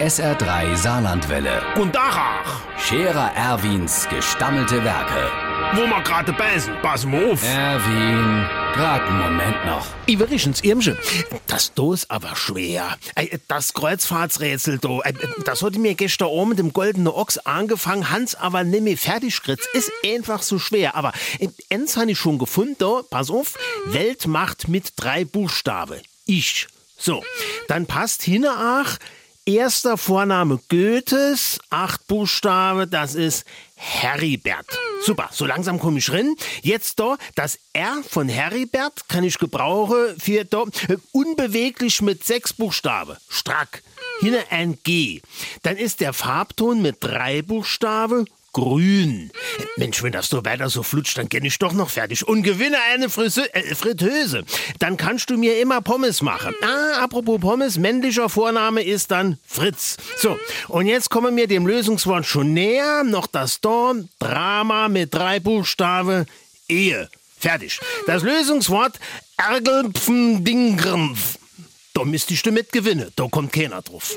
SR3 Saarlandwelle. Und Dachach, Scherer Erwins gestammelte Werke. wo wir gerade beißen, pass mal auf. Erwin, grad einen Moment noch. Iverichens Irmsche, das do ist aber schwer. Ey, Das Kreuzfahrtsrätsel do, ey, das hat mir gestern Abend mit dem goldenen Ochs angefangen, Hans aber nimmer fertig gritzt. Ist einfach so schwer. Aber äh, eins habe ich schon gefunden, do, pass auf, Weltmacht mit drei Buchstaben. Ich. So, dann passt hinach, erster Vorname Goethes, acht Buchstabe, das ist Heribert. Super, so langsam komme ich rein. Jetzt da, das R von Heribert kann ich gebrauchen für da, unbeweglich mit sechs Buchstaben. Strack. Hinter ein G. Dann ist der Farbton mit drei Buchstaben grün. Mensch, wenn das so weiter so flutscht, dann kenne ich doch noch fertig und gewinne eine Frisö äh, Fritteuse. Dann kannst du mir immer Pommes machen. Ah, apropos Pommes, männlicher Vorname ist dann Fritz. So, und jetzt kommen wir dem Lösungswort schon näher. Noch das Dorn, Drama mit drei Buchstaben, Ehe. Fertig. Das Lösungswort Ergelpfendingrmpf. Da müsstest du mit gewinnen. Da kommt keiner drauf.